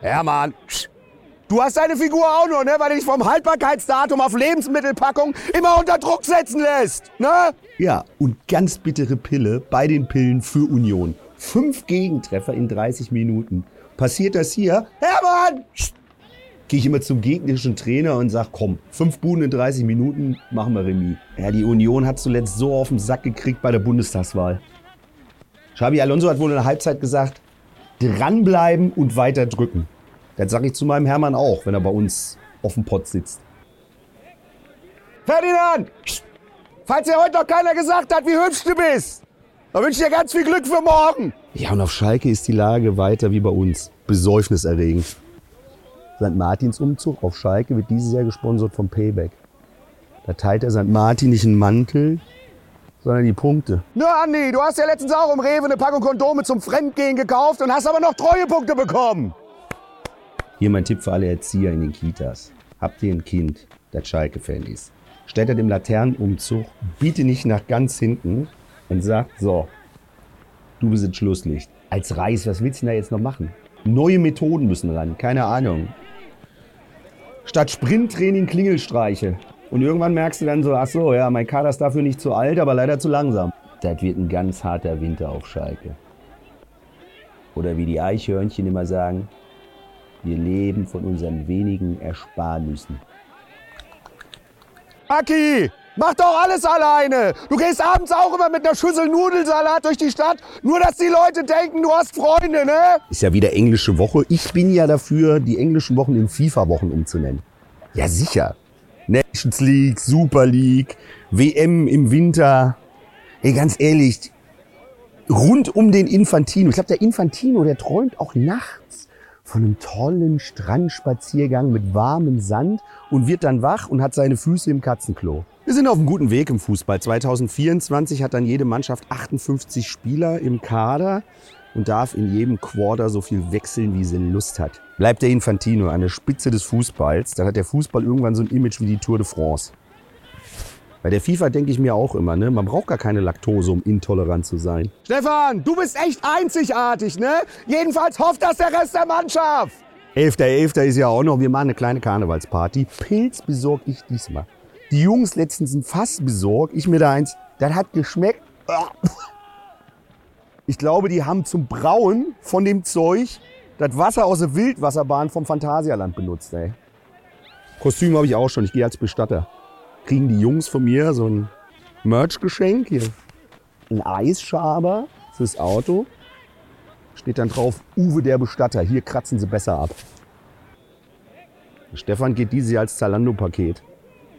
Hermann, du hast deine Figur auch nur, ne? weil du dich vom Haltbarkeitsdatum auf Lebensmittelpackung immer unter Druck setzen lässt. Ne? Ja, und ganz bittere Pille bei den Pillen für Union. Fünf Gegentreffer in 30 Minuten. Passiert das hier? Hermann! Gehe ich immer zum gegnerischen Trainer und sag, komm, fünf Buden in 30 Minuten, machen wir Remis. Ja, die Union hat zuletzt so auf den Sack gekriegt bei der Bundestagswahl. Xabi Alonso hat wohl in der Halbzeit gesagt, dranbleiben und weiter drücken. Das sage ich zu meinem Hermann auch, wenn er bei uns auf dem Pott sitzt. Ferdinand! Falls dir heute noch keiner gesagt hat, wie hübsch du bist, dann wünsche ich dir ganz viel Glück für morgen. Ja, und auf Schalke ist die Lage weiter wie bei uns. Besäufniserregend. St. Martins Umzug auf Schalke wird dieses Jahr gesponsert vom Payback. Da teilt der St. Martin nicht einen Mantel, sondern die Punkte. Na, Andi, du hast ja letztens auch im Rewe eine Packung Kondome zum Fremdgehen gekauft und hast aber noch Treuepunkte bekommen. Hier mein Tipp für alle Erzieher in den Kitas. Habt ihr ein Kind, das Schalke-Fan ist? Stellt er dem Laternenumzug biete nicht nach ganz hinten und sagt, so, du bist jetzt Schlusslicht. Als Reis, was willst du denn da jetzt noch machen? Neue Methoden müssen ran, keine Ahnung. Statt Sprinttraining Klingelstreiche. Und irgendwann merkst du dann so, ach so, ja, mein Kader ist dafür nicht zu alt, aber leider zu langsam. Das wird ein ganz harter Winter auf Schalke. Oder wie die Eichhörnchen immer sagen, wir leben von unseren wenigen Ersparnüssen. Aki, mach doch alles alleine. Du gehst abends auch immer mit einer Schüssel Nudelsalat durch die Stadt, nur dass die Leute denken, du hast Freunde, ne? Ist ja wieder englische Woche. Ich bin ja dafür, die englischen Wochen in FIFA-Wochen umzunennen. Ja, sicher. Nations League, Super League, WM im Winter. Ey, ganz ehrlich, rund um den Infantino. Ich glaube, der Infantino, der träumt auch nachts von einem tollen Strandspaziergang mit warmem Sand und wird dann wach und hat seine Füße im Katzenklo. Wir sind auf einem guten Weg im Fußball. 2024 hat dann jede Mannschaft 58 Spieler im Kader und darf in jedem Quarter so viel wechseln, wie sie Lust hat. Bleibt der Infantino an der Spitze des Fußballs, dann hat der Fußball irgendwann so ein Image wie die Tour de France. Bei der FIFA denke ich mir auch immer, ne? man braucht gar keine Laktose, um intolerant zu sein. Stefan, du bist echt einzigartig, ne? Jedenfalls hofft das der Rest der Mannschaft. 11.11. ist ja auch noch, wir machen eine kleine Karnevalsparty. Pilz besorg ich diesmal. Die Jungs letztens ein Fass besorgt, ich mir da eins, das hat geschmeckt. Ich glaube, die haben zum Brauen von dem Zeug das Wasser aus der Wildwasserbahn vom Phantasialand benutzt. Ey. Kostüm habe ich auch schon, ich gehe als Bestatter. Kriegen die Jungs von mir so ein Merch-Geschenk hier. Ein Eisschaber fürs Auto. Steht dann drauf, Uwe der Bestatter, hier kratzen sie besser ab. Stefan geht dieses Jahr als Zalando-Paket.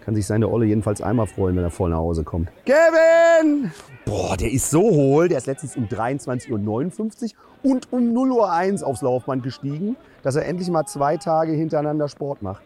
Kann sich seine Olle jedenfalls einmal freuen, wenn er voll nach Hause kommt. Kevin! Boah, der ist so hohl. Der ist letztens um 23.59 Uhr und um 0.01 Uhr aufs Laufband gestiegen, dass er endlich mal zwei Tage hintereinander Sport macht.